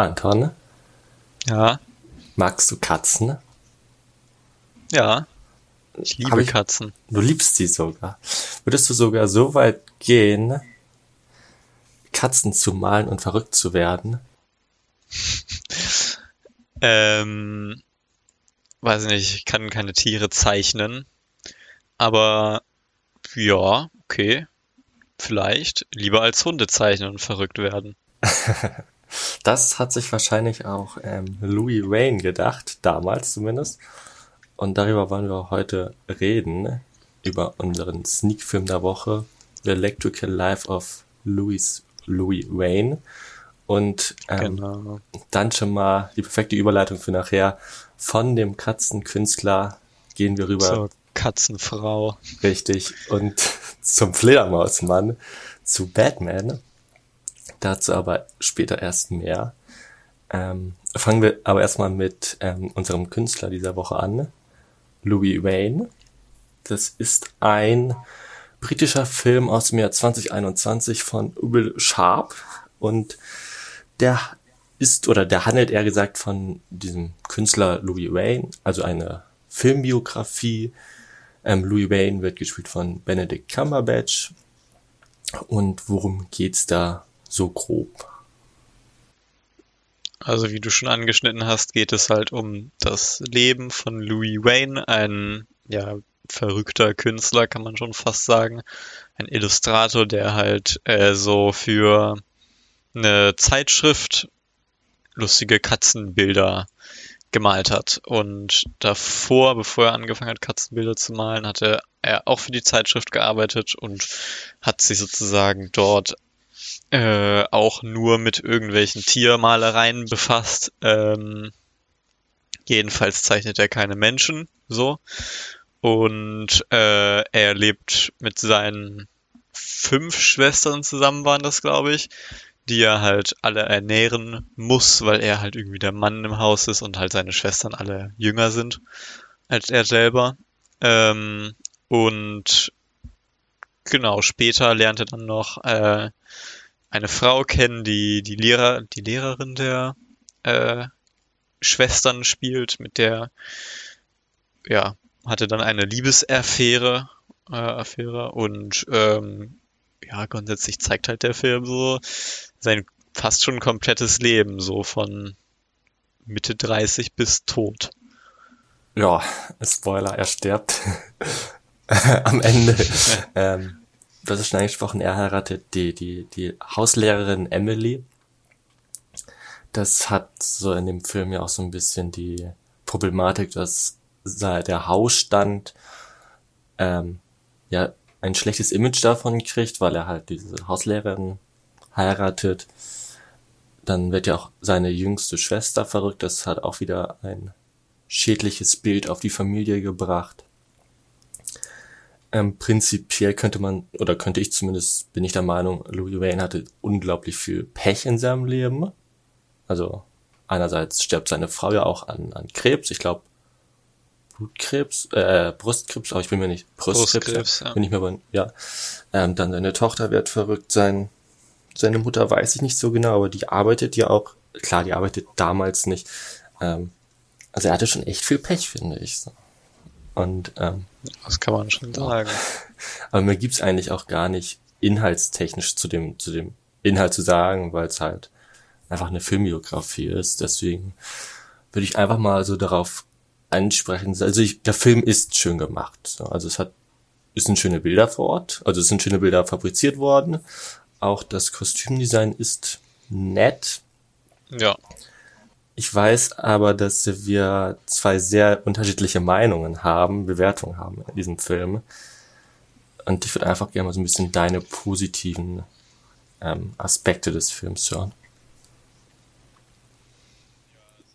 Anton, Ja, magst du Katzen? ja. Ich liebe ich- Katzen. Du liebst sie sogar. Würdest du sogar so weit gehen, Katzen zu malen und verrückt zu werden? Ähm, weiß nicht, ich kann keine Tiere zeichnen. Aber ja, okay. Vielleicht lieber als Hunde zeichnen und verrückt werden. Das hat sich wahrscheinlich auch ähm, Louis Wayne gedacht, damals zumindest. Und darüber wollen wir heute reden, über unseren Sneak-Film der Woche, The Electrical Life of Louis, Louis Wayne. Und ähm, Genau. dann schon mal die perfekte Überleitung für nachher. Von dem Katzenkünstler gehen wir rüber Zur Katzenfrau. Richtig. Und zum Fledermausmann, zu Batman. Dazu aber später erst mehr. Ähm, fangen wir aber erstmal mit ähm, unserem Künstler dieser Woche an. Louis Wayne. Das ist ein britischer Film aus dem Jahr 2021 von Will Sharp. Und der ist, oder der handelt eher gesagt von diesem Künstler Louis Wayne, also eine Filmbiografie. Ähm, Louis Wayne wird gespielt von Benedict Cumberbatch. Und worum geht's da so grob? Also wie du schon angeschnitten hast, geht es halt um das Leben von Louis Wayne, ein ja verrückter Künstler, kann man schon fast sagen, ein Illustrator, der halt äh, so für eine Zeitschrift lustige Katzenbilder gemalt hat. Und davor, bevor er angefangen hat, Katzenbilder zu malen, hatte er auch für die Zeitschrift gearbeitet und hat sich sozusagen dort äh, auch nur mit irgendwelchen Tiermalereien befasst. Ähm, jedenfalls zeichnet er keine Menschen so. Und äh, er lebt mit seinen fünf Schwestern zusammen, waren das, glaube ich, die er halt alle ernähren muss, weil er halt irgendwie der Mann im Haus ist und halt seine Schwestern alle jünger sind als er selber. Ähm, und genau, später lernt er dann noch äh, eine Frau kennen, die die Lehrer, die Lehrerin der äh, Schwestern spielt, mit der ja hatte dann eine Liebesaffäre, äh, Affäre und ähm, ja grundsätzlich zeigt halt der Film so sein fast schon komplettes Leben so von Mitte 30 bis tot. Ja, Spoiler, er stirbt am Ende. ähm, das ist schon angesprochen, er heiratet die, die, die Hauslehrerin Emily. Das hat so in dem Film ja auch so ein bisschen die Problematik, dass der Hausstand ähm, ja ein schlechtes Image davon kriegt, weil er halt diese Hauslehrerin heiratet. Dann wird ja auch seine jüngste Schwester verrückt. Das hat auch wieder ein schädliches Bild auf die Familie gebracht. Ähm, prinzipiell könnte man, oder könnte ich zumindest, bin ich der Meinung, Louis Wayne hatte unglaublich viel Pech in seinem Leben. Also einerseits stirbt seine Frau ja auch an, an Krebs, ich glaube Blutkrebs, äh, Brustkrebs, aber ich bin mir nicht, Brustkrebs, Brustkrebs, ja. bin ich mir aber, ja. Ähm, dann seine Tochter wird verrückt sein, seine Mutter weiß ich nicht so genau, aber die arbeitet ja auch, klar, die arbeitet damals nicht. Ähm, also er hatte schon echt viel Pech, finde ich. So. Und ähm, Das kann man schon sagen. aber mir gibt's eigentlich auch gar nicht inhaltstechnisch zu dem, zu dem Inhalt zu sagen, weil es halt einfach eine Filmbiografie ist. Deswegen würde ich einfach mal so darauf ansprechen. Also ich, der Film ist schön gemacht. So. Also es hat, es sind schöne Bilder vor Ort. Also es sind schöne Bilder fabriziert worden. Auch das Kostümdesign ist nett. Ja. Ich weiß aber, dass wir zwei sehr unterschiedliche Meinungen haben, Bewertungen haben in diesem Film. Und ich würde einfach gerne mal so ein bisschen deine positiven ähm, Aspekte des Films hören.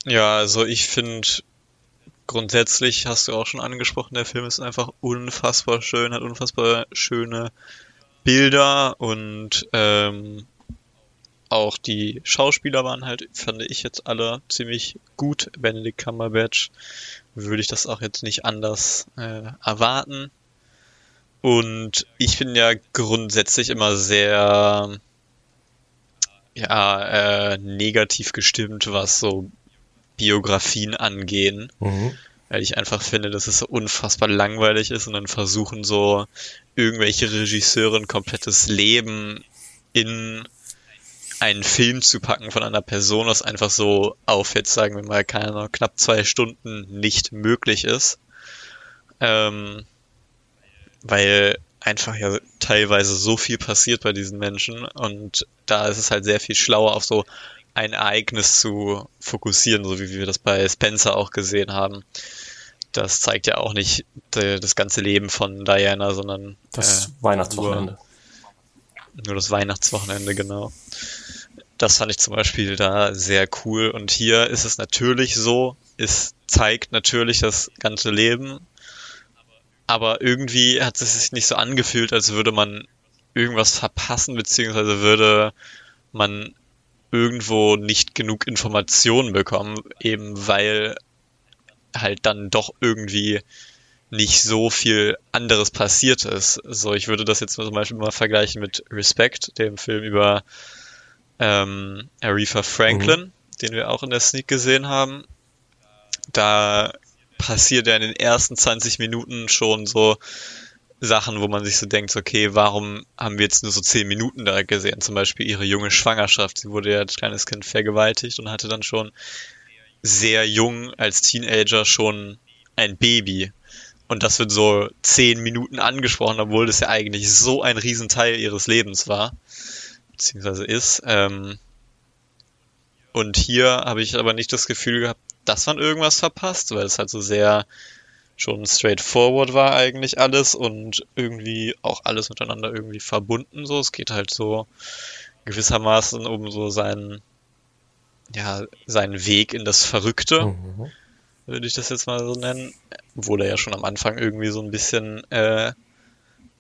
Ja, also ich finde, grundsätzlich hast du auch schon angesprochen, der Film ist einfach unfassbar schön, hat unfassbar schöne Bilder und ähm, auch die Schauspieler waren halt, fand ich jetzt alle ziemlich gut. Benedict Cumberbatch würde ich das auch jetzt nicht anders äh, erwarten. Und ich bin ja grundsätzlich immer sehr ja äh, negativ gestimmt, was so Biografien angehen. Mhm. Weil ich einfach finde, dass es so unfassbar langweilig ist und dann versuchen so irgendwelche Regisseure ein komplettes Leben in einen Film zu packen von einer Person, was einfach so auf jetzt sagen wir mal keine Ahnung, knapp zwei Stunden nicht möglich ist. Ähm, weil einfach ja teilweise so viel passiert bei diesen Menschen und da ist es halt sehr viel schlauer auf so ein Ereignis zu fokussieren, so wie wir das bei Spencer auch gesehen haben. Das zeigt ja auch nicht das ganze Leben von Diana, sondern das äh, Weihnachtswochenende. Nur, nur das Weihnachtswochenende, genau. Das fand ich zum Beispiel da sehr cool. Und hier ist es natürlich so, es zeigt natürlich das ganze Leben, aber irgendwie hat es sich nicht so angefühlt, als würde man irgendwas verpassen, beziehungsweise würde man irgendwo nicht genug Informationen bekommen, eben weil halt dann doch irgendwie nicht so viel anderes passiert ist. So, ich würde das jetzt zum Beispiel mal vergleichen mit Respect, dem Film über ähm, Aretha Franklin, mhm. den wir auch in der Sneak gesehen haben. Da passiert ja in den ersten 20 Minuten schon so Sachen, wo man sich so denkt, okay, warum haben wir jetzt nur so 10 Minuten da gesehen? Zum Beispiel ihre junge Schwangerschaft. Sie wurde ja als kleines Kind vergewaltigt und hatte dann schon sehr jung als Teenager schon ein Baby. Und das wird so 10 Minuten angesprochen, obwohl das ja eigentlich so ein Riesenteil ihres Lebens war. Beziehungsweise ist. Ähm, und hier habe ich aber nicht das Gefühl gehabt, dass man irgendwas verpasst, weil es halt so sehr schon straightforward war eigentlich alles und irgendwie auch alles miteinander irgendwie verbunden so. Es geht halt so gewissermaßen um so seinen, ja, seinen Weg in das Verrückte, mhm. würde ich das jetzt mal so nennen. Obwohl er ja schon am Anfang irgendwie so ein bisschen äh,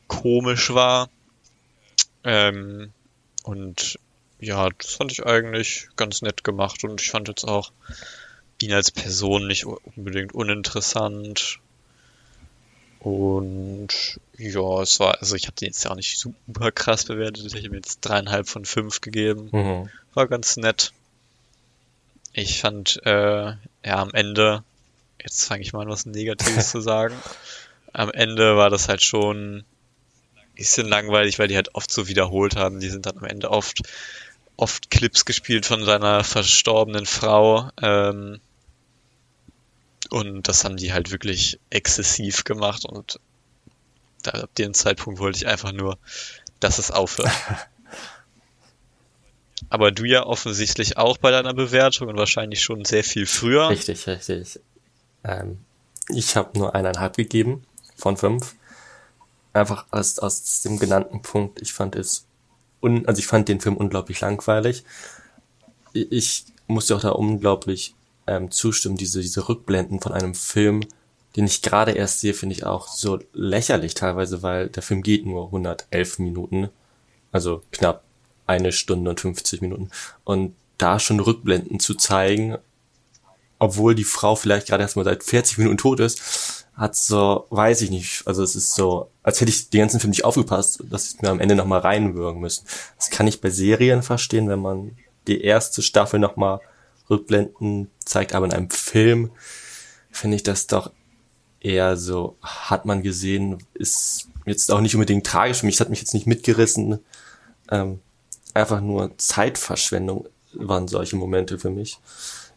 komisch war. Ähm, und ja, das fand ich eigentlich ganz nett gemacht und ich fand jetzt auch ihn als Person nicht unbedingt uninteressant. Und ja, es war, also ich habe den jetzt ja auch nicht super krass bewertet. Ich habe ihm jetzt dreieinhalb von fünf gegeben. Mhm. War ganz nett. Ich fand, äh, ja, am Ende, jetzt fange ich mal an, was Negatives zu sagen. Am Ende war das halt schon bisschen langweilig, weil die halt oft so wiederholt haben. Die sind dann am Ende oft, oft Clips gespielt von seiner verstorbenen Frau. Ähm, und das haben die halt wirklich exzessiv gemacht und da, ab dem Zeitpunkt wollte ich einfach nur, dass es aufhört. Aber du ja offensichtlich auch bei deiner Bewertung und wahrscheinlich schon sehr viel früher. Richtig, richtig. Ähm, ich habe nur eineinhalb gegeben von fünf. Einfach aus, aus dem genannten Punkt. Ich fand es, un, also ich fand den Film unglaublich langweilig. Ich musste auch da unglaublich ähm, zustimmen, diese, diese Rückblenden von einem Film, den ich gerade erst sehe, finde ich auch so lächerlich teilweise, weil der Film geht nur 111 Minuten, also knapp eine Stunde und 50 Minuten. Und da schon Rückblenden zu zeigen, obwohl die Frau vielleicht gerade erst mal seit 40 Minuten tot ist, hat so, weiß ich nicht, also es ist so, als hätte ich den ganzen Film nicht aufgepasst, dass ich mir am Ende nochmal reinwürgen müssen. Das kann ich bei Serien verstehen, wenn man die erste Staffel nochmal Rückblenden zeigt, aber in einem Film finde ich das doch eher so, hat man gesehen, ist jetzt auch nicht unbedingt tragisch für mich, hat mich jetzt nicht mitgerissen. Ähm, einfach nur Zeitverschwendung waren solche Momente für mich.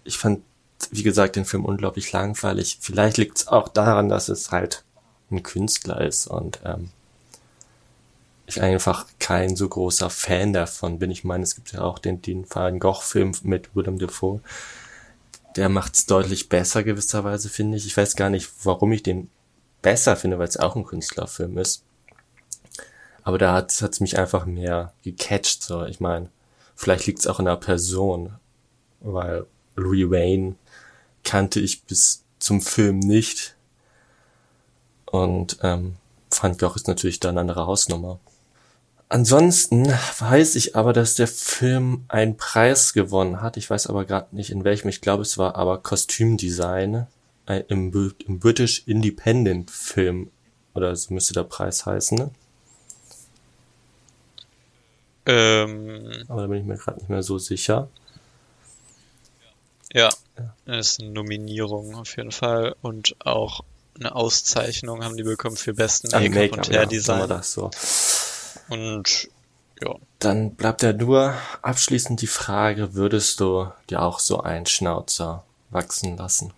Ich fand, wie gesagt, den Film unglaublich langweilig. Vielleicht liegt es auch daran, dass es halt ein Künstler ist und ähm, ich einfach kein so großer Fan davon bin. Ich meine, es gibt ja auch den, den Van Gogh-Film mit Willem Dafoe. Der macht's deutlich besser gewisserweise, finde ich. Ich weiß gar nicht, warum ich den besser finde, weil es auch ein Künstlerfilm ist. Aber da hat es mich einfach mehr gecatcht. So, ich meine, vielleicht liegt es auch in der Person, weil Louis Wayne kannte ich bis zum Film nicht. Und ähm, Gogh ist natürlich da eine andere Hausnummer. Ansonsten weiß ich aber, dass der Film einen Preis gewonnen hat. Ich weiß aber gerade nicht in welchem. Ich glaube, es war aber Kostümdesign äh, im, im British Independent Film oder so müsste der Preis heißen. Ne? Ähm, aber da bin ich mir gerade nicht mehr so sicher. Ja, das ist eine Nominierung auf jeden Fall und auch eine Auszeichnung haben die bekommen für besten Make-up Make-up, und ja, Hair-Design. sagen wir das so. und ja, Dann bleibt ja nur abschließend die Frage, würdest du dir auch so einen Schnauzer wachsen lassen?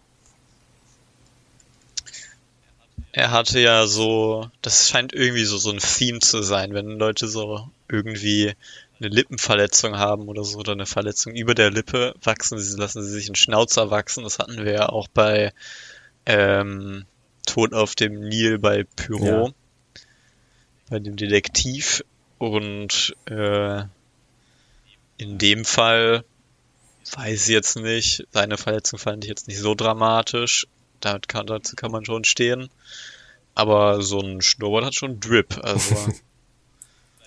er hatte ja so, das scheint irgendwie so, so ein Theme zu sein, wenn Leute so irgendwie eine Lippenverletzung haben oder so oder eine Verletzung über der Lippe, wachsen sie, lassen sie sich einen Schnauzer wachsen. Das hatten wir ja auch bei ähm, Tod auf dem Nil bei Pyro, Ja. bei dem Detektiv. Und äh, in dem Fall weiß ich jetzt nicht. Seine Verletzung fand ich jetzt nicht so dramatisch. Damit kann, dazu kann man schon stehen. Aber so ein Schnurrbart hat schon Drip. Also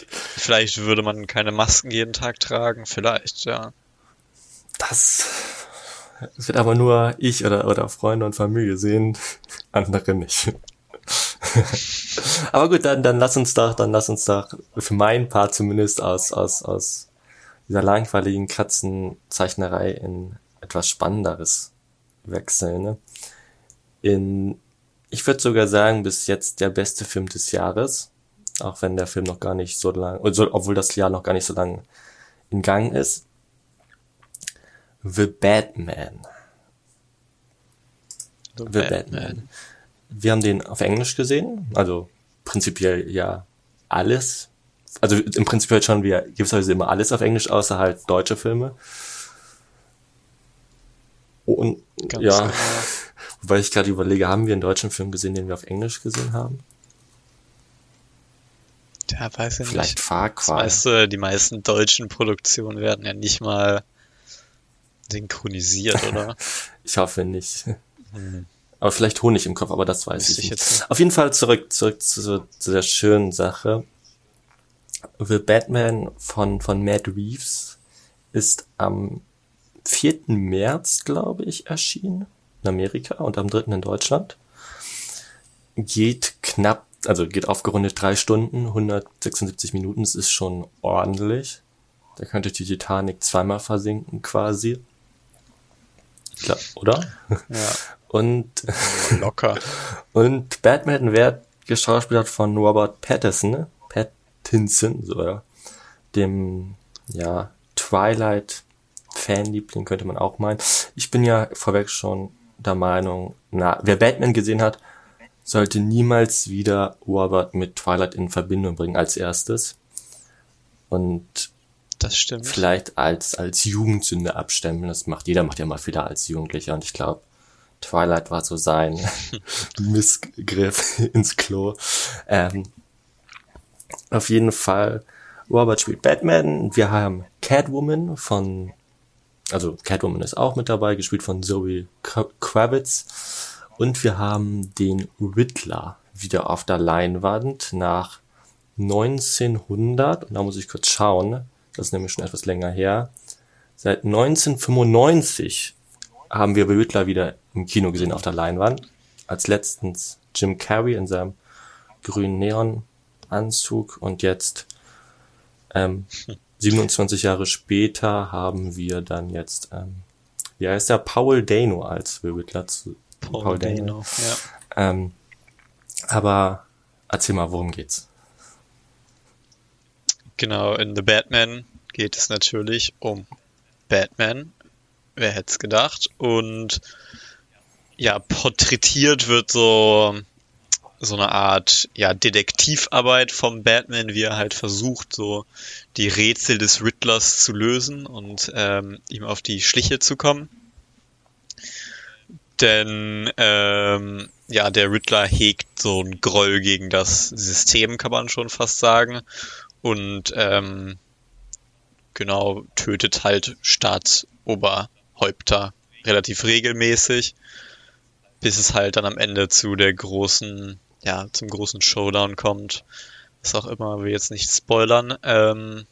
vielleicht würde man keine Masken jeden Tag tragen. Vielleicht, ja. Das wird aber nur ich oder, oder Freunde und Familie sehen, andere nicht. aber gut, dann, dann lass uns doch, dann lass uns doch für meinen Part zumindest aus, aus, aus dieser langweiligen Katzenzeichnerei in etwas Spannenderes wechseln. Ne? In, ich würde sogar sagen, bis jetzt der beste Film des Jahres. Auch wenn der Film noch gar nicht so lang, also, obwohl das Jahr noch gar nicht so lang in Gang ist. The Batman. So The Batman. Wir haben den auf Englisch gesehen, also prinzipiell ja alles. Also im Prinzip halt schon, wir gewisserweise immer alles auf Englisch, außer halt deutsche Filme. Und Ganz ja, genau. weil ich gerade überlege, haben wir einen deutschen Film gesehen, den wir auf Englisch gesehen haben? Ja, weiß ich Vielleicht nicht. Far Das Cry. meiste, die meisten deutschen Produktionen werden ja nicht mal synchronisiert, oder? Ich hoffe nicht. Hm. Aber vielleicht Honig im Kopf, aber das weiß Wüsste ich ich nicht. jetzt. Auf jeden Fall zurück, zurück zu, zu der schönen Sache. The Batman von, von Matt Reeves ist am 4. März, glaube ich, erschienen in Amerika und am 3. in Deutschland. Geht knapp, also geht aufgerundet drei Stunden, 176 Minuten, das ist schon ordentlich. Da könnte die Titanic zweimal versinken quasi. Glaub, oder? Ja, Und locker. und Batman wird geschauspielert von Robert Pattinson, ne? Pattinson, so, ja. Dem, ja, Twilight Fanliebling könnte man auch meinen. Ich bin ja vorweg schon der Meinung, na, wer Batman gesehen hat, sollte niemals wieder Robert mit Twilight in Verbindung bringen als erstes. Und Das stimmt. vielleicht als, als Jugendsünde abstempeln. Das macht jeder, macht ja mal Fehler als Jugendlicher und ich glaube, Twilight war so sein Missgriff ins Klo. Ähm, auf jeden Fall, Robert spielt Batman. Wir haben Catwoman von, also Catwoman ist auch mit dabei, gespielt von Zoe Kra- Kravitz. Und wir haben den Riddler wieder auf der Leinwand nach 1900, und da muss ich kurz schauen, das ist nämlich schon etwas länger her. Seit 1995 haben wir Riddler wieder im Kino gesehen auf der Leinwand. Als letztens Jim Carrey in seinem grünen Neonanzug und jetzt ähm, 27 Jahre später haben wir dann jetzt, ähm, wie heißt der, Paul Dano als Riddler zu Paul Dano. Ja. Ähm, aber erzähl mal, worum geht's? Genau, in The Batman geht es natürlich um Batman. Wer hätte es gedacht? Und ja, porträtiert wird so so eine Art ja Detektivarbeit vom Batman, wie er halt versucht, so die Rätsel des Riddlers zu lösen und ähm, ihm auf die Schliche zu kommen. Denn ähm, ja, der Riddler hegt so einen Groll gegen das System, kann man schon fast sagen. Und ähm, genau, tötet halt Staatsoberhäupter relativ regelmäßig, bis es halt dann am Ende zu der großen, ja, zum großen Showdown kommt. Was auch immer, will jetzt nicht spoilern. Ähm,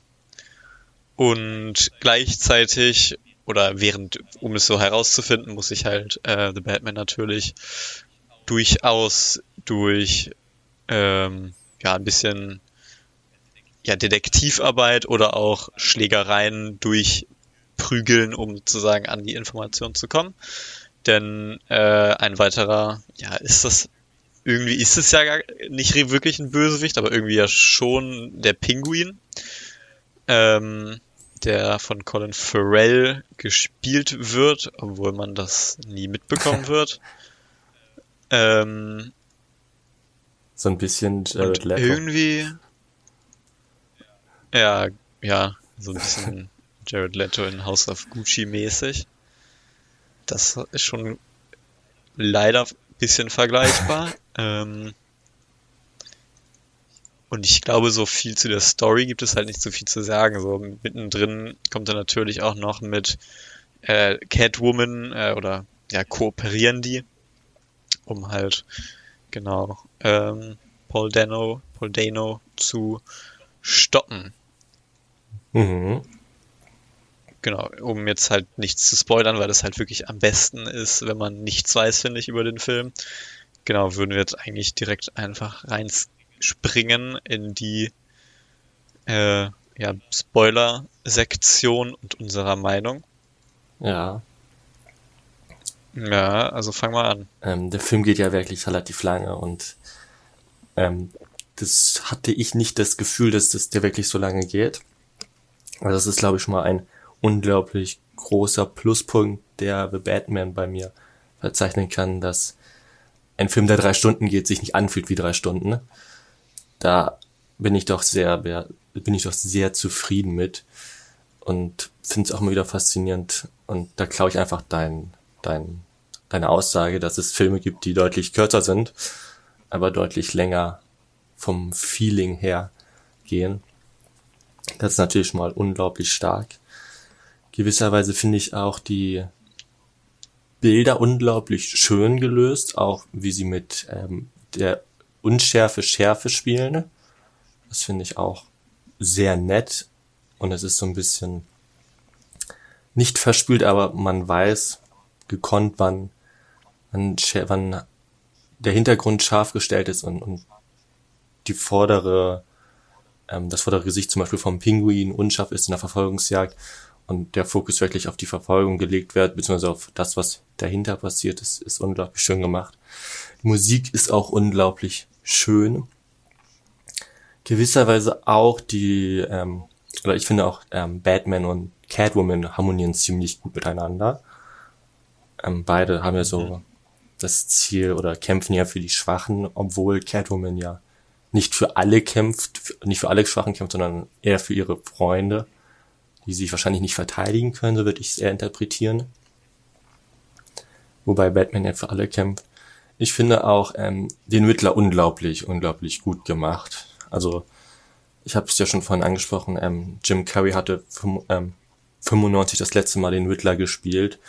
und gleichzeitig, oder während, um es so herauszufinden, muss ich halt äh, The Batman natürlich durchaus durch ähm, ja ein bisschen ja, Detektivarbeit oder auch Schlägereien durch Prügeln, um sozusagen an die Information zu kommen. Denn äh, ein weiterer, ja, ist das irgendwie ist es ja gar nicht wirklich ein Bösewicht, aber irgendwie ja schon der Pinguin, ähm, der von Colin Farrell gespielt wird, obwohl man das nie mitbekommen wird. ähm, so ein bisschen Jared Leto. Irgendwie, ja, ja, so ein bisschen Jared Leto in House of Gucci mäßig. Das ist schon leider ein bisschen vergleichbar. ähm, und ich glaube, so viel zu der Story gibt es halt nicht so viel zu sagen. So mittendrin kommt er natürlich auch noch mit äh, Catwoman äh, oder ja, kooperieren die, um halt genau ähm, Paul Dano, Paul Dano zu stoppen. Mhm. Genau, um jetzt halt nichts zu spoilern, weil das halt wirklich am besten ist, wenn man nichts weiß, finde ich, über den Film. Genau, würden wir jetzt eigentlich direkt einfach reinspringen in die äh, ja, Spoiler-Sektion und unserer Meinung. Ja. Ja, also fang mal an. Ähm, der Film geht ja wirklich relativ lange und ähm, das hatte ich nicht das Gefühl, dass das der wirklich so lange geht. Also das ist, glaube ich, schon mal ein unglaublich großer Pluspunkt, der The Batman bei mir verzeichnen kann, dass ein Film, der drei Stunden geht, sich nicht anfühlt wie drei Stunden. Da bin ich doch sehr, bin ich doch sehr zufrieden mit und finde es auch immer wieder faszinierend. Und da glaube ich einfach dein, dein, deine Aussage, dass es Filme gibt, die deutlich kürzer sind, aber deutlich länger vom Feeling her gehen. Das ist natürlich schon mal unglaublich stark. Gewisserweise finde ich auch die Bilder unglaublich schön gelöst, auch wie sie mit ähm, der Unschärfe Schärfe spielen. Das finde ich auch sehr nett und es ist so ein bisschen nicht verspült, aber man weiß gekonnt, wann, wann, wann der Hintergrund scharf gestellt ist und, und die vordere, ähm, das vordere Gesicht zum Beispiel vom Pinguin unscharf ist in der Verfolgungsjagd und der Fokus wirklich auf die Verfolgung gelegt wird, beziehungsweise auf das, was dahinter passiert ist, ist unglaublich schön gemacht. Die Musik ist auch unglaublich schön. Gewisserweise auch die, ähm, oder ich finde auch ähm, Batman und Catwoman harmonieren ziemlich gut miteinander. Ähm, beide haben ja so mhm. das Ziel oder kämpfen ja für die Schwachen, obwohl Catwoman ja nicht für alle kämpft, nicht für alle Schwachen kämpft, sondern eher für ihre Freunde die sich wahrscheinlich nicht verteidigen können, so würde ich es eher interpretieren. Wobei Batman ja für alle kämpft. Ich finde auch ähm, den Riddler unglaublich, unglaublich gut gemacht. Also ich habe es ja schon vorhin angesprochen, ähm, Jim Carrey hatte ähm, 95 das letzte Mal den Riddler gespielt.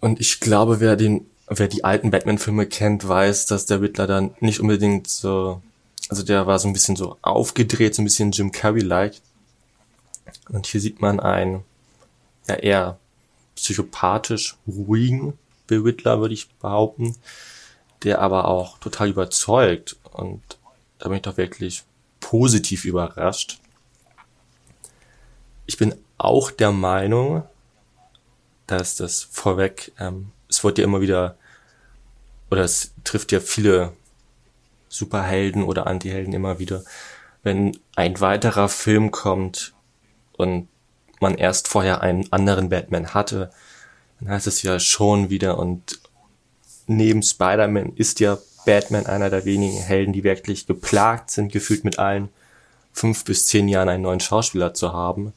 Und ich glaube, wer den, wer die alten Batman-Filme kennt, weiß, dass der Riddler dann nicht unbedingt so, also der war so ein bisschen so aufgedreht, so ein bisschen Jim Carrey-like. Und hier sieht man einen ja eher psychopathisch ruhigen Bill Whitler, würde ich behaupten, der aber auch total überzeugt und da bin ich doch wirklich positiv überrascht. Ich bin auch der Meinung, dass das vorweg, ähm, es wird ja immer wieder, oder es trifft ja viele Superhelden oder Antihelden immer wieder, wenn ein weiterer Film kommt, und man erst vorher einen anderen Batman hatte, dann heißt es ja schon wieder und neben Spider-Man ist ja Batman einer der wenigen Helden, die wirklich geplagt sind, gefühlt mit allen fünf bis zehn Jahren einen neuen Schauspieler zu haben,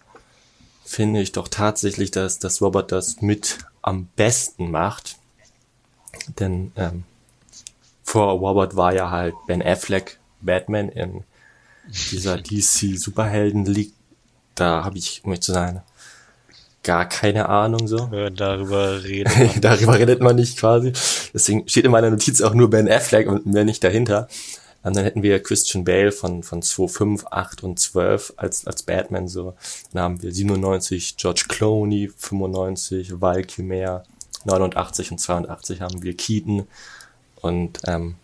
finde ich doch tatsächlich, dass, dass Robert das mit am besten macht. Denn ähm, vor Robert war ja halt Ben Affleck Batman in dieser DC Superhelden League da habe ich, um zu sein, gar keine Ahnung so. Ja, darüber redet man. darüber redet man nicht quasi. Deswegen steht in meiner Notiz auch nur Ben Affleck und mehr nicht dahinter. Und dann hätten wir Christian Bale von, von 2, 8 und 12 als, als Batman so. Dann haben wir 97 George Clooney, 95 Val Kilmer, 89 und 82 haben wir Keaton und ähm,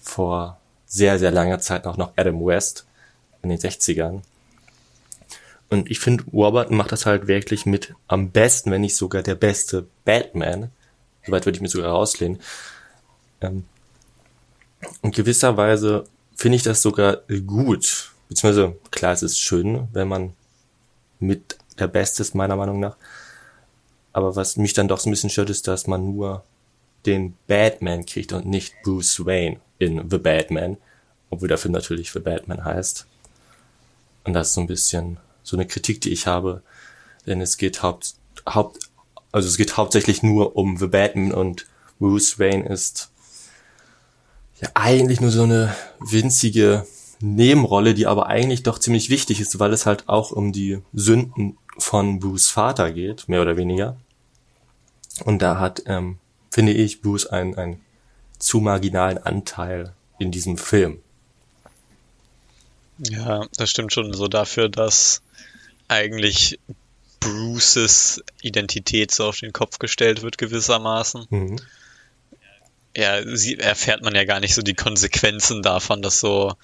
vor sehr, sehr langer Zeit auch noch Adam West in den 60ern. Und ich finde, Robert macht das halt wirklich mit am besten, wenn nicht sogar der beste Batman. Soweit würde ich mir sogar rauslehnen. Ähm, in gewisser finde ich das sogar gut. Beziehungsweise, klar, es ist schön, wenn man mit der Beste ist, meiner Meinung nach. Aber was mich dann doch so ein bisschen stört, ist, dass man nur den Batman kriegt und nicht Bruce Wayne in The Batman. Obwohl der Film natürlich The Batman heißt. Und das ist so ein bisschen so eine Kritik, die ich habe. Denn es geht haupt, haupt, also es geht hauptsächlich nur um The Batman und Bruce Wayne ist ja eigentlich nur so eine winzige Nebenrolle, die aber eigentlich doch ziemlich wichtig ist, weil es halt auch um die Sünden von Bruce Vater geht, mehr oder weniger. Und da hat, ähm, finde ich, Bruce einen, einen zu marginalen Anteil in diesem Film. Ja, das stimmt schon so dafür, dass eigentlich Bruces Identität so auf den Kopf gestellt wird gewissermaßen. Mhm ja, sie, erfährt man ja gar nicht so die Konsequenzen davon, dass so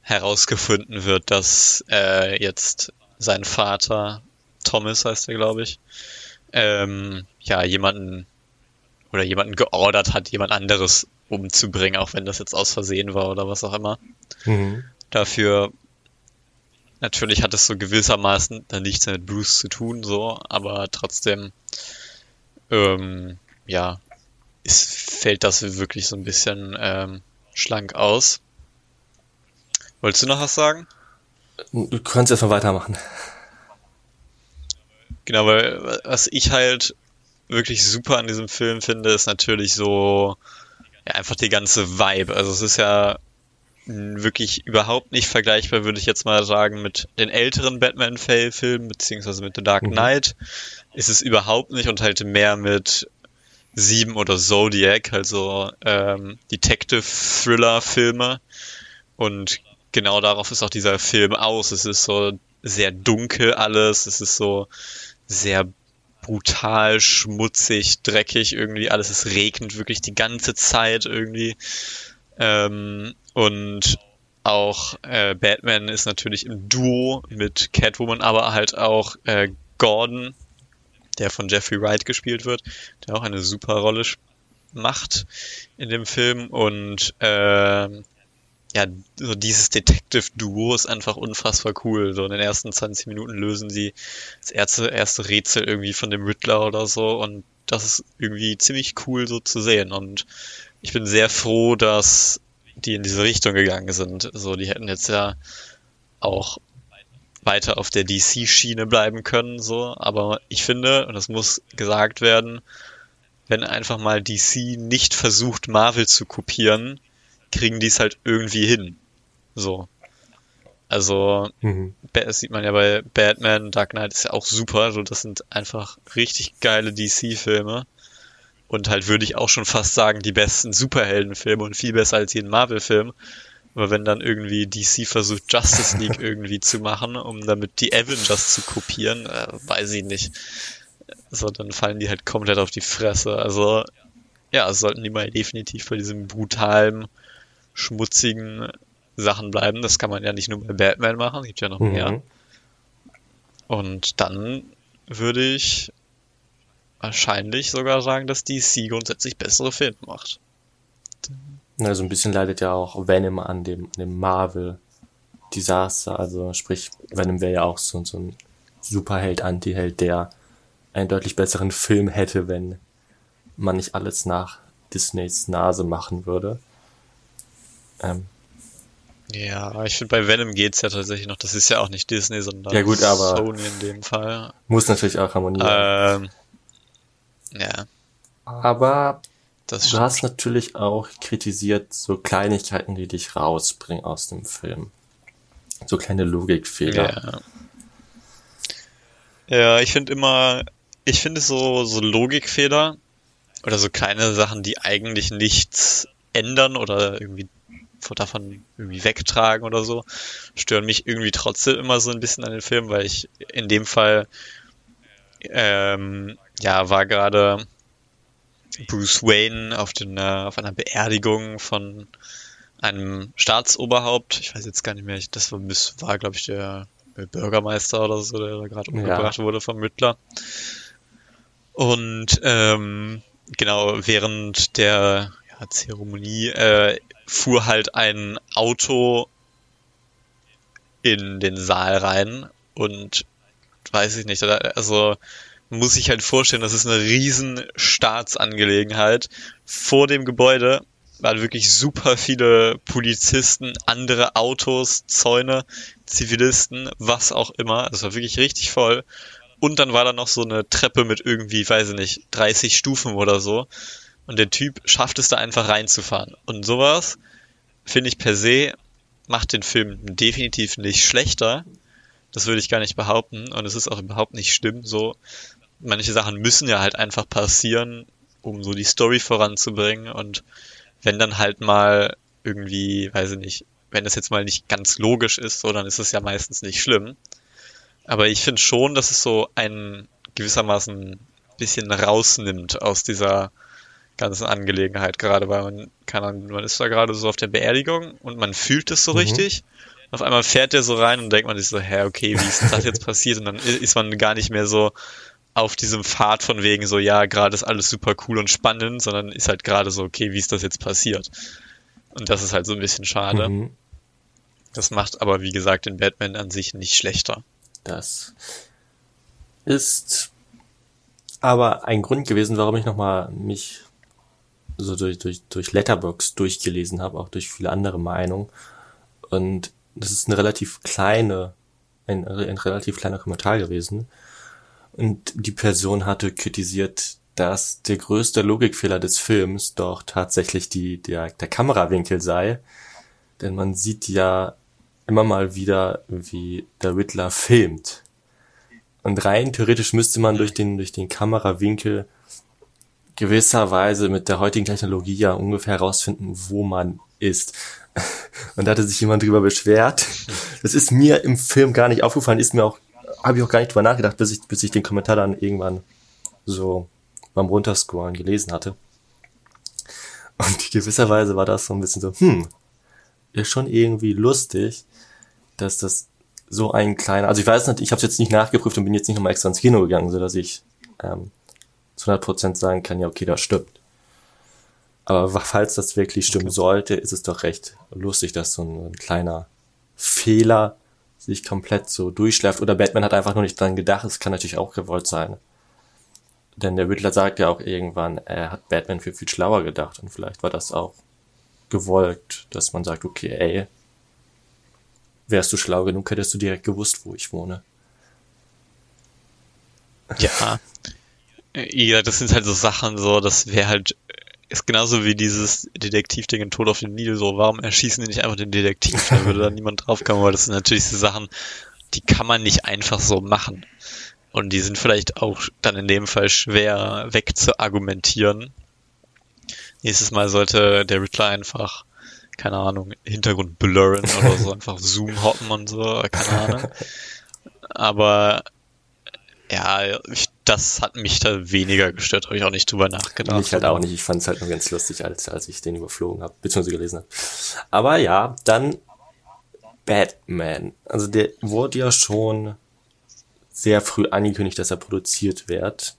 herausgefunden wird, dass äh, jetzt sein Vater, Thomas heißt er, glaube ich, ähm, ja, jemanden oder jemanden geordert hat, jemand anderes umzubringen, auch wenn das jetzt aus Versehen war oder was auch immer. Mhm. Dafür natürlich hat es so gewissermaßen dann nichts mit Bruce zu tun, so, aber trotzdem, ähm, ja, ist, fällt das wirklich so ein bisschen ähm, schlank aus. Wolltest du noch was sagen? Du kannst erstmal weitermachen. Genau, weil was ich halt wirklich super an diesem Film finde, ist natürlich so ja, einfach die ganze Vibe. Also es ist ja wirklich überhaupt nicht vergleichbar, würde ich jetzt mal sagen, mit den älteren Batman-Filmen, beziehungsweise mit The Dark mhm. Knight. Mhm. Ist es überhaupt nicht und halt mehr mit Sieben oder Zodiac, also ähm, Detective-Thriller-Filme. Und genau darauf ist auch dieser Film aus. Es ist so sehr dunkel alles, es ist so sehr brutal, schmutzig, dreckig irgendwie, alles es regnet wirklich die ganze Zeit irgendwie. Ähm, und auch äh, Batman ist natürlich im Duo mit Catwoman, aber halt auch äh, Gordon, der von Jeffrey Wright gespielt wird, der auch eine super Rolle macht in dem Film. Und äh, ja, so dieses Detective-Duo ist einfach unfassbar cool. So in den ersten 20 Minuten lösen sie das erste, erste Rätsel irgendwie von dem Riddler oder so. Und das ist irgendwie ziemlich cool so zu sehen. Und ich bin sehr froh, dass die in diese Richtung gegangen sind. So, die hätten jetzt ja auch weiter auf der DC-Schiene bleiben können, so. Aber ich finde, und das muss gesagt werden, wenn einfach mal DC nicht versucht, Marvel zu kopieren, kriegen die es halt irgendwie hin. So. Also, mhm. das sieht man ja bei Batman, Dark Knight ist ja auch super. So, das sind einfach richtig geile DC-Filme. Und halt würde ich auch schon fast sagen, die besten Superheldenfilme und viel besser als jeden Marvel-Film. Aber wenn dann irgendwie DC versucht, Justice League irgendwie zu machen, um damit die Avengers zu kopieren, äh, weiß ich nicht. So, dann fallen die halt komplett auf die Fresse. Also, ja, sollten die mal definitiv bei diesem brutalen, schmutzigen Sachen bleiben. Das kann man ja nicht nur bei Batman machen, gibt ja noch mhm. mehr. Und dann würde ich wahrscheinlich sogar sagen, dass DC grundsätzlich bessere Filme macht. Also ein bisschen leidet ja auch Venom an dem, dem Marvel-Desaster. Also sprich, Venom wäre ja auch so, so ein Superheld, Anti-Held, der einen deutlich besseren Film hätte, wenn man nicht alles nach Disneys Nase machen würde. Ähm, ja, ich finde bei Venom geht's ja tatsächlich noch. Das ist ja auch nicht Disney, sondern ja, gut, aber Sony in dem Fall. Muss natürlich auch harmonieren. Ähm, ja. Aber das du hast natürlich auch kritisiert so Kleinigkeiten, die dich rausbringen aus dem Film. So kleine Logikfehler. Ja, ja ich finde immer, ich finde so, so Logikfehler oder so kleine Sachen, die eigentlich nichts ändern oder irgendwie davon irgendwie wegtragen oder so, stören mich irgendwie trotzdem immer so ein bisschen an den Film, weil ich in dem Fall ähm, ja war gerade Bruce Wayne auf, den, äh, auf einer Beerdigung von einem Staatsoberhaupt, ich weiß jetzt gar nicht mehr, das war, war glaube ich, der Bürgermeister oder so, der da gerade umgebracht ja. wurde vom Mittler. Und ähm, genau, während der ja, Zeremonie äh, fuhr halt ein Auto in den Saal rein und weiß ich nicht, also muss ich halt vorstellen, das ist eine riesen Staatsangelegenheit. Vor dem Gebäude waren wirklich super viele Polizisten, andere Autos, Zäune, Zivilisten, was auch immer. Das war wirklich richtig voll. Und dann war da noch so eine Treppe mit irgendwie, weiß ich nicht, 30 Stufen oder so. Und der Typ schafft es da einfach reinzufahren. Und sowas, finde ich per se, macht den Film definitiv nicht schlechter. Das würde ich gar nicht behaupten. Und es ist auch überhaupt nicht schlimm. So, manche Sachen müssen ja halt einfach passieren, um so die Story voranzubringen. Und wenn dann halt mal irgendwie, weiß ich nicht, wenn das jetzt mal nicht ganz logisch ist, so, dann ist es ja meistens nicht schlimm. Aber ich finde schon, dass es so ein gewissermaßen bisschen rausnimmt aus dieser ganzen Angelegenheit, gerade weil man kann, man ist da gerade so auf der Beerdigung und man fühlt es so mhm. richtig. Auf einmal fährt der so rein und denkt man sich so, hä, okay, wie ist das jetzt passiert? Und dann ist man gar nicht mehr so auf diesem Pfad von wegen so, ja, gerade ist alles super cool und spannend, sondern ist halt gerade so, okay, wie ist das jetzt passiert? Und das ist halt so ein bisschen schade. Mhm. Das macht aber, wie gesagt, den Batman an sich nicht schlechter. Das ist aber ein Grund gewesen, warum ich nochmal mich so durch, durch, durch Letterbox durchgelesen habe, auch durch viele andere Meinungen. Und das ist eine relativ kleine, ein, ein relativ kleiner Kommentar gewesen. Und die Person hatte kritisiert, dass der größte Logikfehler des Films doch tatsächlich die, der, der Kamerawinkel sei. Denn man sieht ja immer mal wieder, wie der Riddler filmt. Und rein theoretisch müsste man durch den, durch den Kamerawinkel gewisserweise mit der heutigen Technologie ja ungefähr herausfinden, wo man ist. Und da hatte sich jemand drüber beschwert. Das ist mir im Film gar nicht aufgefallen, ist mir auch, habe ich auch gar nicht drüber nachgedacht, bis ich, bis ich den Kommentar dann irgendwann so beim Runterscrollen gelesen hatte. Und gewisserweise war das so ein bisschen so, hm, ist schon irgendwie lustig, dass das so ein kleiner, also ich weiß nicht, ich habe es jetzt nicht nachgeprüft und bin jetzt nicht nochmal extra ins Kino gegangen, so dass ich ähm, zu 100% sagen kann, ja, okay, das stimmt. Aber falls das wirklich stimmen okay. sollte, ist es doch recht lustig, dass so ein, ein, kleiner Fehler sich komplett so durchschläft. Oder Batman hat einfach nur nicht dran gedacht. Es kann natürlich auch gewollt sein. Denn der Riddler sagt ja auch irgendwann, er hat Batman für viel schlauer gedacht. Und vielleicht war das auch gewollt, dass man sagt, okay, ey, wärst du schlau genug, hättest du direkt gewusst, wo ich wohne. Ja, ja, das sind halt so Sachen, so, das wäre halt, ist genauso wie dieses Detektivding in Tod auf den Nil, so, warum erschießen die nicht einfach den Detektiv? Da würde da niemand draufkommen, weil das sind natürlich so Sachen, die kann man nicht einfach so machen. Und die sind vielleicht auch dann in dem Fall schwer wegzuargumentieren. Nächstes Mal sollte der Riddler einfach, keine Ahnung, Hintergrund blurren oder so, einfach Zoom hoppen und so, keine Ahnung. Aber ja, ich das hat mich da weniger gestört, habe ich auch nicht drüber nachgedacht. Mich halt auch nicht, ich fand es halt nur ganz lustig, als, als ich den überflogen habe, beziehungsweise gelesen habe. Aber ja, dann Batman. Also der wurde ja schon sehr früh angekündigt, dass er produziert wird.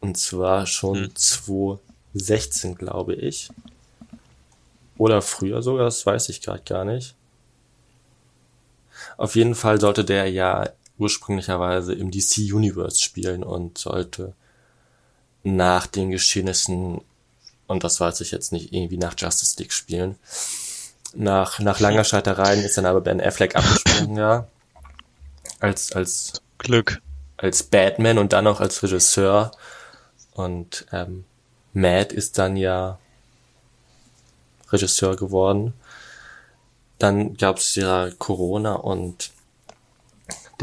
Und zwar schon hm. 2016, glaube ich. Oder früher sogar, das weiß ich gerade gar nicht. Auf jeden Fall sollte der ja ursprünglicherweise im DC Universe spielen und sollte nach den Geschehnissen, und das weiß ich jetzt nicht, irgendwie nach Justice League spielen. Nach, nach langer Scheitereien ist dann aber Ben Affleck abgesprungen, ja. Als, als Glück. Als Batman und dann auch als Regisseur. Und ähm, Matt ist dann ja Regisseur geworden. Dann gab's ja Corona und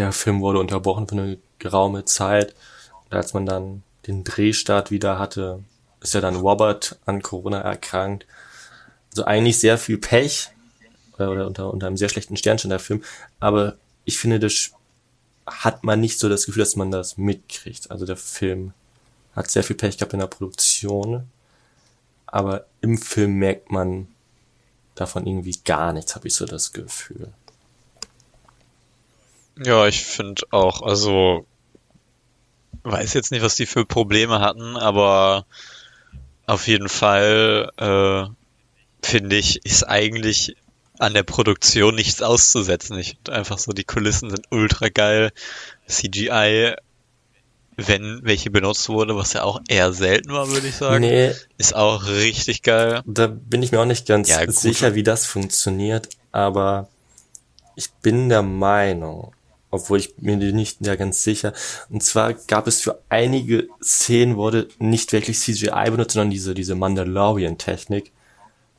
der Film wurde unterbrochen für eine geraume Zeit. Und als man dann den Drehstart wieder hatte, ist ja dann Robert an Corona erkrankt. Also eigentlich sehr viel Pech oder unter, unter einem sehr schlechten Sternchen der Film. Aber ich finde, das hat man nicht so das Gefühl, dass man das mitkriegt. Also der Film hat sehr viel Pech gehabt in der Produktion. Aber im Film merkt man davon irgendwie gar nichts, habe ich so das Gefühl. Ja, ich finde auch, also weiß jetzt nicht, was die für Probleme hatten, aber auf jeden Fall äh, finde ich, ist eigentlich an der Produktion nichts auszusetzen. Ich einfach so, die Kulissen sind ultra geil. CGI, wenn welche benutzt wurde, was ja auch eher selten war, würde ich sagen, Nee, ist auch richtig geil. da bin ich mir auch nicht ganz Ja, sicher, wie das funktioniert, aber ich bin der Meinung, obwohl ich mir nicht ja ganz sicher, und zwar gab es für einige Szenen wurde nicht wirklich CGI benutzt, sondern diese, diese Mandalorian-Technik,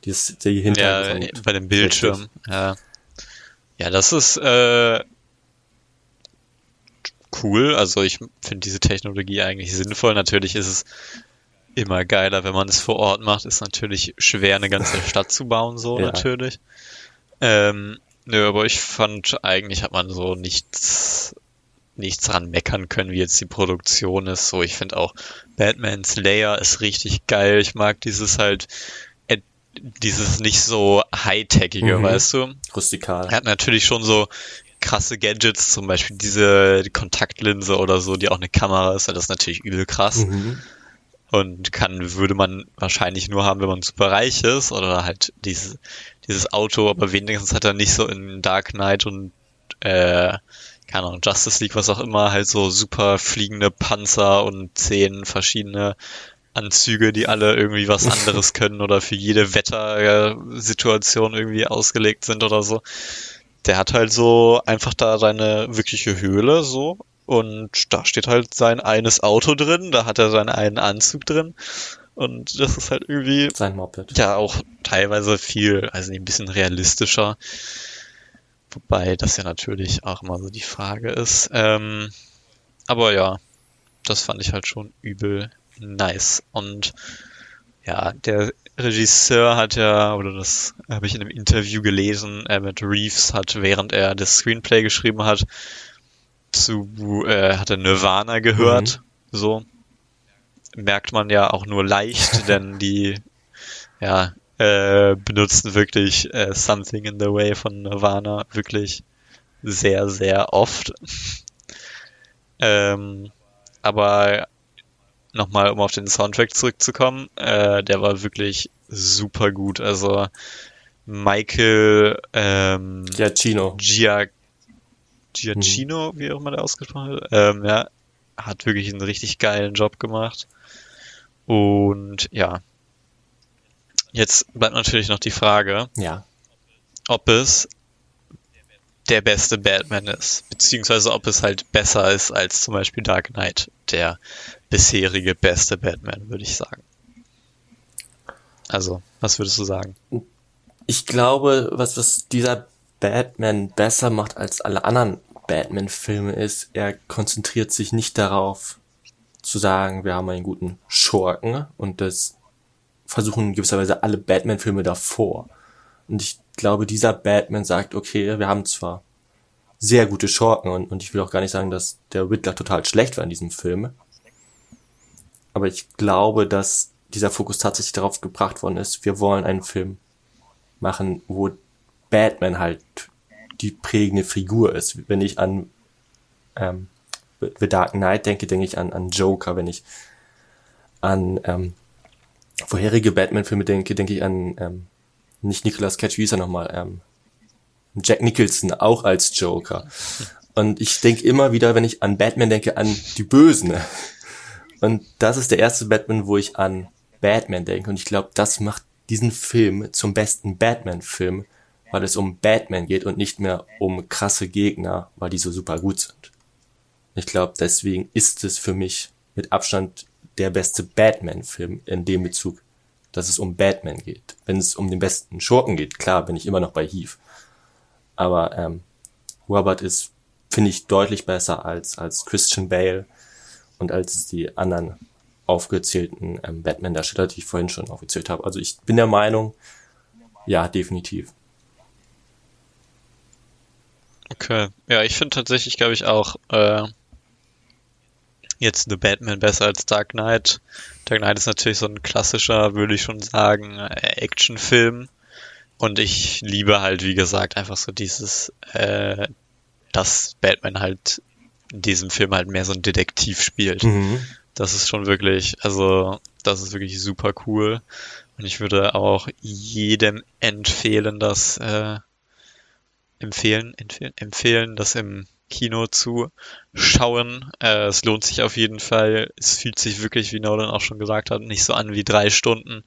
die, ist- die Ja, Hintergrund. bei dem Bildschirm. Ja. ja, das ist äh, cool. Also ich finde diese Technologie eigentlich sinnvoll. Natürlich ist es immer geiler, wenn man es vor Ort macht. Ist natürlich schwer, eine ganze Stadt zu bauen, so Ja. natürlich. Ähm, nö, aber ich fand, eigentlich hat man so nichts, nichts dran meckern können, wie jetzt die Produktion ist. So, ich finde auch Batman's Layer ist richtig geil. Ich mag dieses halt, dieses nicht so high-techige, Mhm. weißt du? Rustikal. Er hat natürlich schon so krasse Gadgets, zum Beispiel diese Kontaktlinse oder so, die auch eine Kamera ist. Das ist natürlich übel krass Mhm. und kann, würde man wahrscheinlich nur haben, wenn man super reich ist oder halt dieses, dieses Auto, aber wenigstens hat er nicht so in Dark Knight und äh, keine Ahnung, Justice League, was auch immer, halt so super fliegende Panzer und zehn verschiedene Anzüge, die alle irgendwie was anderes können oder für jede Wettersituation irgendwie ausgelegt sind oder so. Der hat halt so einfach da seine wirkliche Höhle so und da steht halt sein eines Auto drin, da hat er seinen einen Anzug drin und das ist halt irgendwie Sein Moped. ja auch teilweise viel, also ein bisschen realistischer. Wobei das ja natürlich auch immer so die Frage ist. Ähm, aber ja, das fand ich halt schon übel nice. Und ja, der Regisseur hat ja, oder das habe ich in einem Interview gelesen, mit Reeves hat, während er das Screenplay geschrieben hat, zu, äh, hat er Nirvana gehört. So. Merkt man ja auch nur leicht, denn die, ja, äh, benutzen wirklich äh, Something in the Way von Nirvana wirklich sehr, sehr oft. ähm, aber nochmal, um auf den Soundtrack zurückzukommen, äh, der war wirklich super gut. Also Michael ähm, Giacchino. Gia Giacchino, wie auch immer der ausgesprochen wird, ähm, ja, hat wirklich einen richtig geilen Job gemacht. Und ja, jetzt bleibt natürlich noch die Frage, Ja. ob es der beste Batman ist, beziehungsweise ob es halt besser ist als zum Beispiel Dark Knight, der bisherige beste Batman, würde ich sagen. Also, was würdest du sagen? Ich glaube, was, was dieser Batman besser macht als alle anderen Batman-Filme ist, er konzentriert sich nicht darauf zu sagen, wir haben einen guten Schurken und das versuchen in gewisser Weise alle Batman-Filme davor. Und ich glaube, dieser Batman sagt, okay, wir haben zwar sehr gute Schurken und, und ich will auch gar nicht sagen, dass der Riddler total schlecht war in diesem Film. Aber ich glaube, dass dieser Fokus tatsächlich darauf gebracht worden ist, wir wollen einen Film machen, wo Batman halt die prägende Figur ist. Wenn ich an ähm, The Dark Knight denke, denke ich an, an Joker. Wenn ich an ähm, vorherige Batman-Filme denke, denke ich an ähm, nicht Nicolas Cage, wie ist er nochmal? Ähm, Jack Nicholson, auch als Joker. Und ich denke immer wieder, wenn ich an Batman denke, an die Bösen. Und das ist der erste Batman, wo ich an Batman denke. Und ich glaube, das macht diesen Film zum besten Batman-Film, weil es um Batman geht und nicht mehr um krasse Gegner, weil die so super gut sind. Ich glaube, deswegen ist es für mich mit Abstand der beste Batman-Film in dem Bezug, dass es um Batman geht. Wenn es um den besten Schurken geht, klar, bin ich immer noch bei Heath. Aber ähm, Robert ist, finde ich, deutlich besser als, als Christian Bale und als die anderen aufgezählten ähm, Batman-Darsteller, die ich vorhin schon aufgezählt habe. Also ich bin der Meinung, ja, definitiv. Okay. Ja, ich finde tatsächlich, glaube ich, auch äh, jetzt The Batman besser als Dark Knight. Dark Knight ist natürlich so ein klassischer, würde ich schon sagen, äh, Actionfilm. und ich liebe halt, wie gesagt, einfach so dieses, äh, dass Batman halt in diesem Film halt mehr so ein Detektiv spielt. Mhm. Das ist schon wirklich, also das ist wirklich super cool. Und ich würde auch jedem empfehlen, das äh, empfehlen, empfehlen, empfehlen, das im Kino zu schauen. Äh, es lohnt sich auf jeden Fall. Es fühlt sich wirklich, wie Nolan auch schon gesagt hat, nicht so an wie drei Stunden.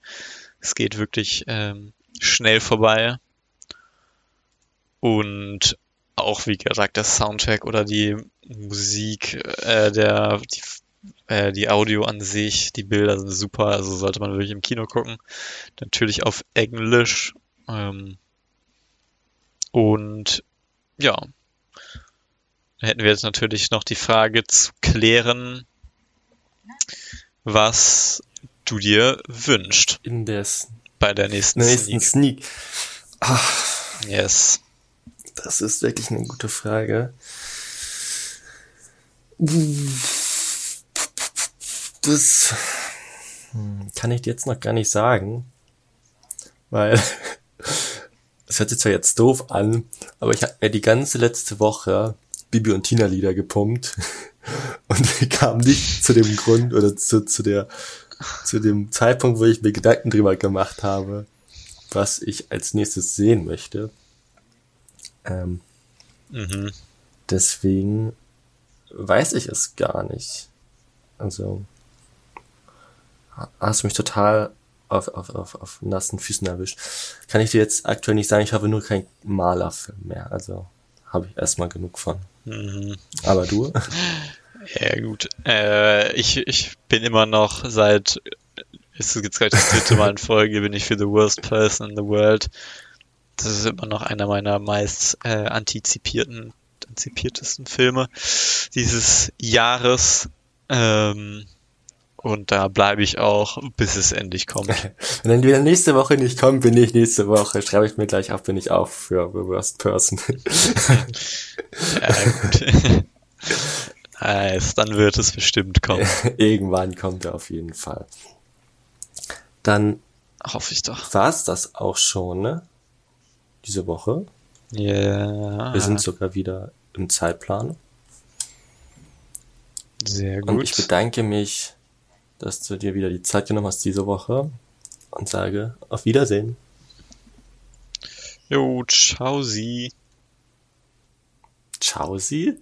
Es geht wirklich ähm, schnell vorbei. Und auch, wie gesagt, der Soundtrack oder die Musik, äh, der, die, äh, die Audio an sich, die Bilder sind super, also sollte man wirklich im Kino gucken. Natürlich auf Englisch. Ähm, und ja, hätten wir jetzt natürlich noch die Frage zu klären, was du dir wünschst In der bei der nächsten, nächsten Sneak. Sneak. Ach, Yes. das ist wirklich eine gute Frage. Das kann ich dir jetzt noch gar nicht sagen, weil das hört sich zwar jetzt doof an, aber ich habe mir die ganze letzte Woche Bibi und Tina Lieder gepumpt und kam nicht zu dem Grund oder zu, zu der zu dem Zeitpunkt, wo ich mir Gedanken drüber gemacht habe, was ich als nächstes sehen möchte. Ähm, Mhm. deswegen weiß ich es gar nicht. Also ha- hast du mich total auf, auf, auf, auf nassen Füßen erwischt. Kann ich dir jetzt aktuell nicht sagen, ich habe nur keinen Malerfilm mehr. Also habe ich erstmal genug von. Mhm. Aber du? Ja, gut. Äh, ich, ich bin immer noch seit, ist jetzt gerade das dritte Mal in Folge, bin ich für The Worst Person in the World. Das ist immer noch einer meiner meist äh, antizipierten, antizipiertesten Filme dieses Jahres. Ähm, und da bleibe ich auch, bis es endlich kommt. Wenn wieder nächste Woche nicht kommt, bin ich nächste Woche. Schreibe ich mir gleich auf, bin ich auch für The Worst Person. ja, gut. nice, dann wird es bestimmt kommen. Irgendwann kommt er auf jeden Fall. Dann Hoffe ich doch. war's das auch schon, ne? Diese Woche. Ja, Wir sind sogar wieder im Zeitplan. sehr Und ich gut. bedanke mich, dass du dir wieder die Zeit genommen hast diese Woche und sage auf Wiedersehen. Jo, ciao sie. Ciao, sie.